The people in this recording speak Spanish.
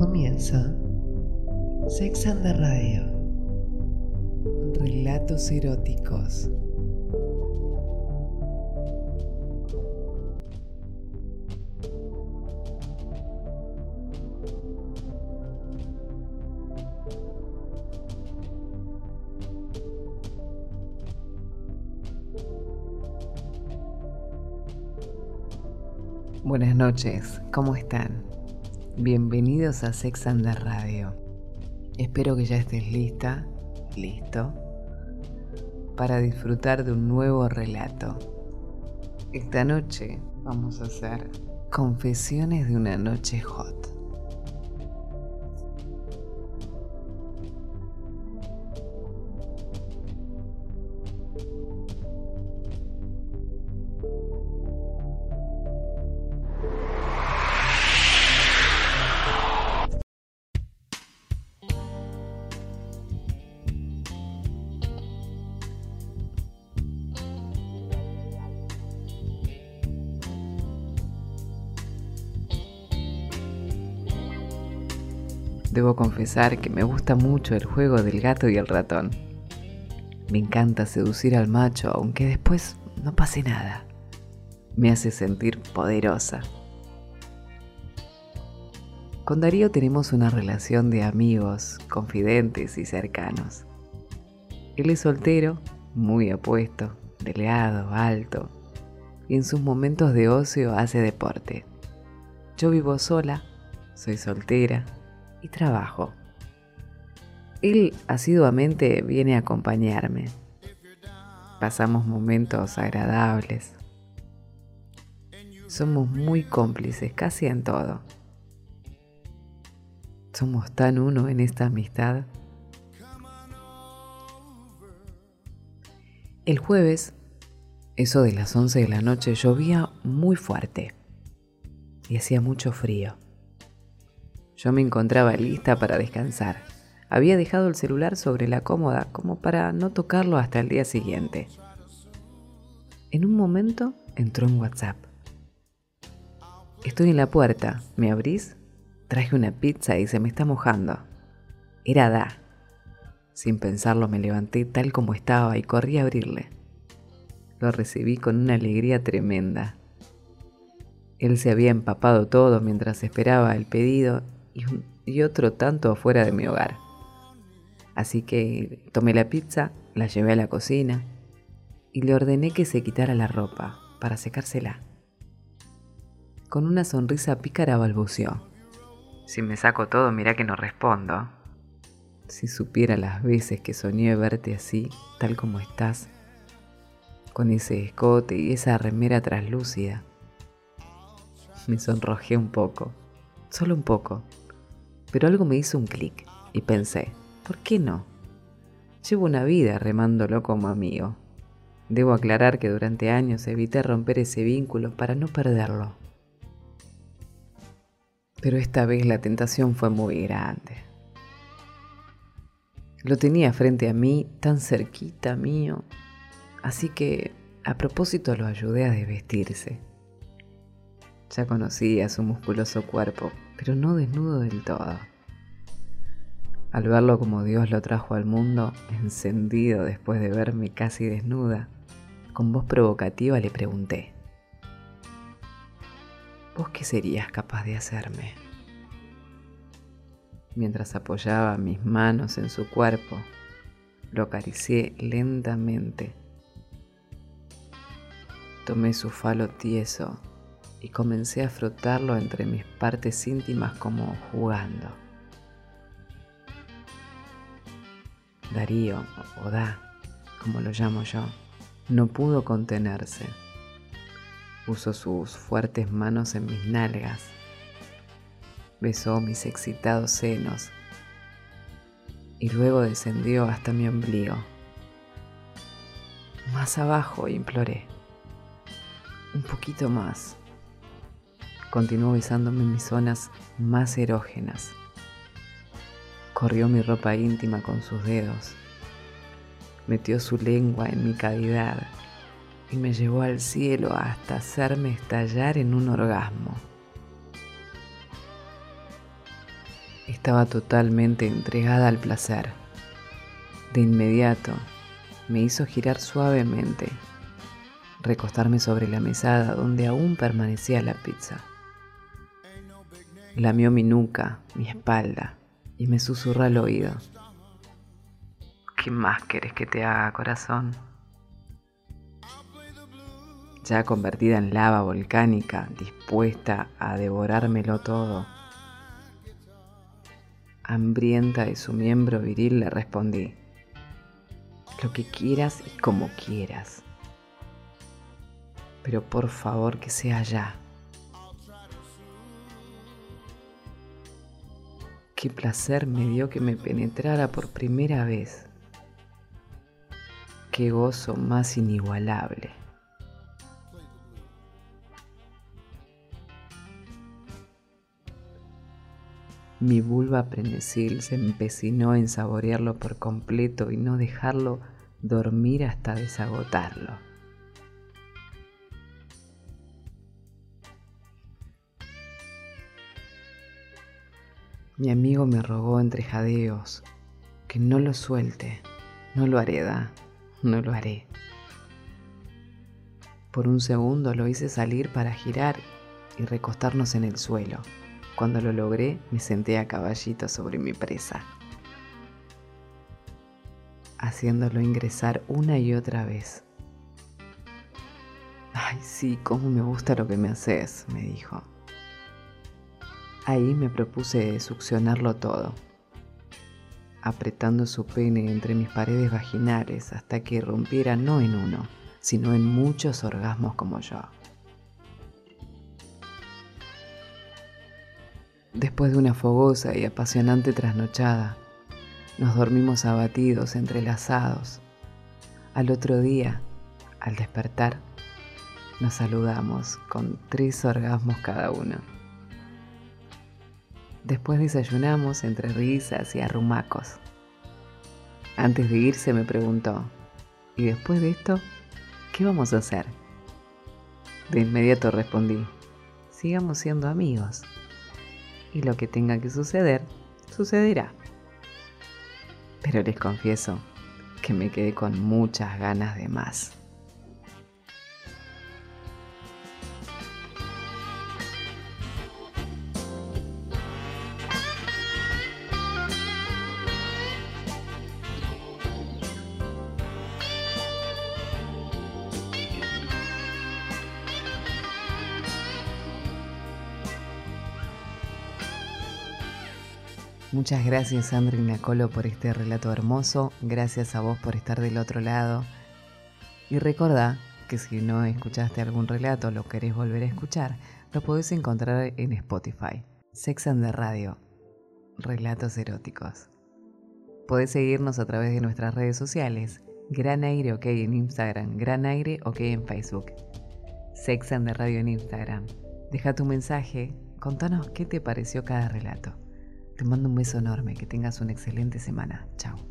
Comienza Sex and the Radio. Relatos eróticos. Buenas noches, ¿cómo están? Bienvenidos a Sex and the Radio. Espero que ya estés lista, listo, para disfrutar de un nuevo relato. Esta noche vamos a hacer Confesiones de una noche hot. Debo confesar que me gusta mucho el juego del gato y el ratón. Me encanta seducir al macho aunque después no pase nada. Me hace sentir poderosa. Con Darío tenemos una relación de amigos, confidentes y cercanos. Él es soltero, muy apuesto, delgado, alto, y en sus momentos de ocio hace deporte. Yo vivo sola, soy soltera, y trabajo. Él asiduamente viene a acompañarme. Pasamos momentos agradables. Somos muy cómplices, casi en todo. Somos tan uno en esta amistad. El jueves, eso de las 11 de la noche, llovía muy fuerte y hacía mucho frío. Yo me encontraba lista para descansar. Había dejado el celular sobre la cómoda como para no tocarlo hasta el día siguiente. En un momento entró en WhatsApp. Estoy en la puerta, ¿me abrís? Traje una pizza y se me está mojando. Era Da. Sin pensarlo me levanté tal como estaba y corrí a abrirle. Lo recibí con una alegría tremenda. Él se había empapado todo mientras esperaba el pedido y, otro tanto afuera de mi hogar. Así que tomé la pizza, la llevé a la cocina y le ordené que se quitara la ropa para secársela. Con una sonrisa pícara balbuceó. Si me saco todo, mira que no respondo. Si supiera las veces que soñé verte así, tal como estás, con ese escote y esa remera traslúcida. Me sonrojé un poco, solo un poco, pero algo me hizo un clic y pensé, ¿por qué no? Llevo una vida remándolo como amigo. Debo aclarar que durante años evité romper ese vínculo para no perderlo. Pero esta vez la tentación fue muy grande. Lo tenía frente a mí, tan cerquita mío, así que a propósito lo ayudé a desvestirse. Ya conocía su musculoso cuerpo, pero no desnudo del todo. Al verlo como Dios lo trajo al mundo, encendido después de verme casi desnuda, con voz provocativa le pregunté, ¿Vos qué serías capaz de hacerme? Mientras apoyaba mis manos en su cuerpo, lo acaricié lentamente. Tomé su falo tieso y comencé a frotarlo entre mis partes íntimas como jugando. Darío, o Da, como lo llamo yo, no pudo contenerse. Puso sus fuertes manos en mis nalgas, besó mis excitados senos y luego descendió hasta mi ombligo. Más abajo imploré, un poquito más. Continuó besándome en mis zonas más erógenas. Corrió mi ropa íntima con sus dedos. Metió su lengua en mi cavidad y me llevó al cielo hasta hacerme estallar en un orgasmo. Estaba totalmente entregada al placer. De inmediato me hizo girar suavemente, recostarme sobre la mesada donde aún permanecía la pizza. Lamió mi nuca, mi espalda y me susurró al oído. ¿Qué más querés que te haga, corazón? Ya convertida en lava volcánica, dispuesta a devorármelo todo. Hambrienta de su miembro viril le respondí, lo que quieras y como quieras, pero por favor que sea ya. Qué placer me dio que me penetrara por primera vez qué gozo más inigualable. Mi vulva prenesil se empecinó en saborearlo por completo y no dejarlo dormir hasta desagotarlo. Mi amigo me rogó entre jadeos que no lo suelte, no lo haré, da no lo haré. Por un segundo lo hice salir para girar y recostarnos en el suelo. Cuando lo logré, me senté a caballito sobre mi presa, haciéndolo ingresar una y otra vez. Ay, sí, cómo me gusta lo que me haces, me dijo. Ahí me propuse succionarlo todo apretando su pene entre mis paredes vaginales hasta que rompiera no en uno, sino en muchos orgasmos como yo. Después de una fogosa y apasionante trasnochada, nos dormimos abatidos, entrelazados. Al otro día, al despertar, nos saludamos con tres orgasmos cada uno. Después desayunamos entre risas y arrumacos. Antes de irse me preguntó, ¿y después de esto, qué vamos a hacer? De inmediato respondí, sigamos siendo amigos. Y lo que tenga que suceder, sucederá. Pero les confieso que me quedé con muchas ganas de más. Muchas gracias Sandra Nacolo por este relato hermoso, gracias a vos por estar del otro lado y recordá que si no escuchaste algún relato o lo querés volver a escuchar, lo podés encontrar en Spotify. Sex and the Radio, relatos eróticos. Podés seguirnos a través de nuestras redes sociales, Gran Aire OK en Instagram, Gran Aire OK en Facebook, Sex and the Radio en Instagram. Deja tu mensaje, contanos qué te pareció cada relato. Te mando un beso enorme, que tengas una excelente semana. Chao.